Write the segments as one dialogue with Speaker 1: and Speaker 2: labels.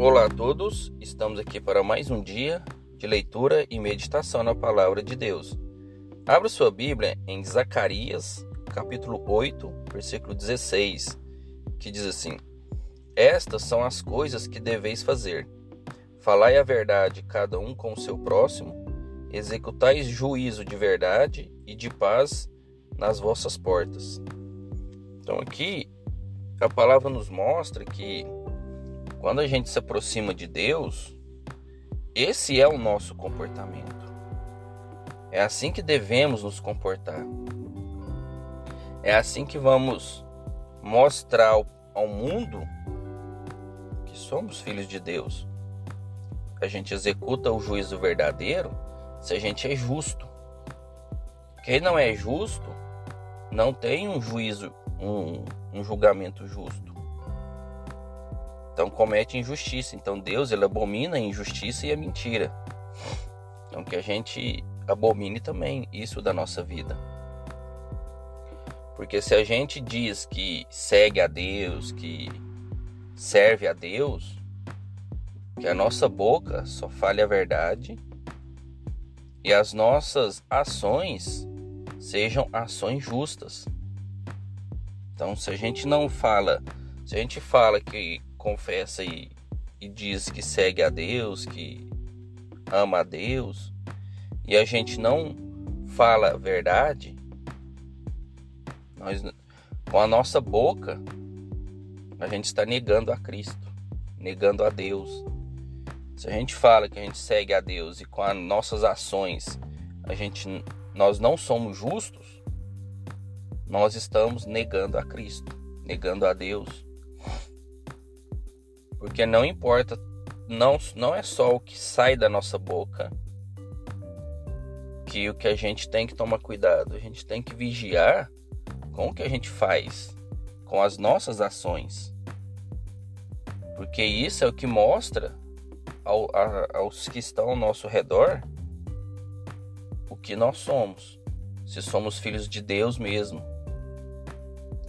Speaker 1: Olá a todos, estamos aqui para mais um dia de leitura e meditação na palavra de Deus. Abra sua Bíblia em Zacarias, capítulo 8, versículo 16, que diz assim: Estas são as coisas que deveis fazer. Falai a verdade cada um com o seu próximo, executais juízo de verdade e de paz nas vossas portas. Então aqui a palavra nos mostra que quando a gente se aproxima de Deus, esse é o nosso comportamento. É assim que devemos nos comportar. É assim que vamos mostrar ao mundo que somos filhos de Deus. A gente executa o juízo verdadeiro se a gente é justo. Quem não é justo não tem um juízo, um, um julgamento justo. Então comete injustiça. Então Deus ele abomina a injustiça e a mentira. Então que a gente abomine também isso da nossa vida. Porque se a gente diz que segue a Deus, que serve a Deus, que a nossa boca só fale a verdade e as nossas ações sejam ações justas. Então, se a gente não fala, se a gente fala que confessa e, e diz que segue a Deus, que ama a Deus, e a gente não fala a verdade, nós, com a nossa boca, a gente está negando a Cristo, negando a Deus. Se a gente fala que a gente segue a Deus e com as nossas ações a gente, nós não somos justos, nós estamos negando a Cristo, negando a Deus. Porque não importa, não, não é só o que sai da nossa boca que o que a gente tem que tomar cuidado, a gente tem que vigiar com o que a gente faz, com as nossas ações. Porque isso é o que mostra ao, a, aos que estão ao nosso redor o que nós somos, se somos filhos de Deus mesmo.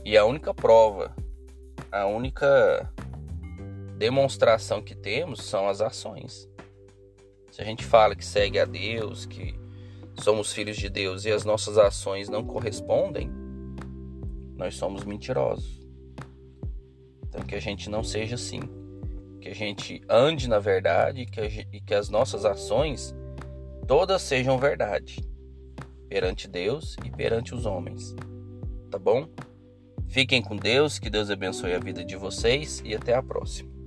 Speaker 1: E a única prova, a única demonstração que temos são as ações. Se a gente fala que segue a Deus, que somos filhos de Deus e as nossas ações não correspondem, nós somos mentirosos. Então que a gente não seja assim, que a gente ande na verdade que gente, e que as nossas ações todas sejam verdade perante Deus e perante os homens. Tá bom? Fiquem com Deus, que Deus abençoe a vida de vocês e até a próxima.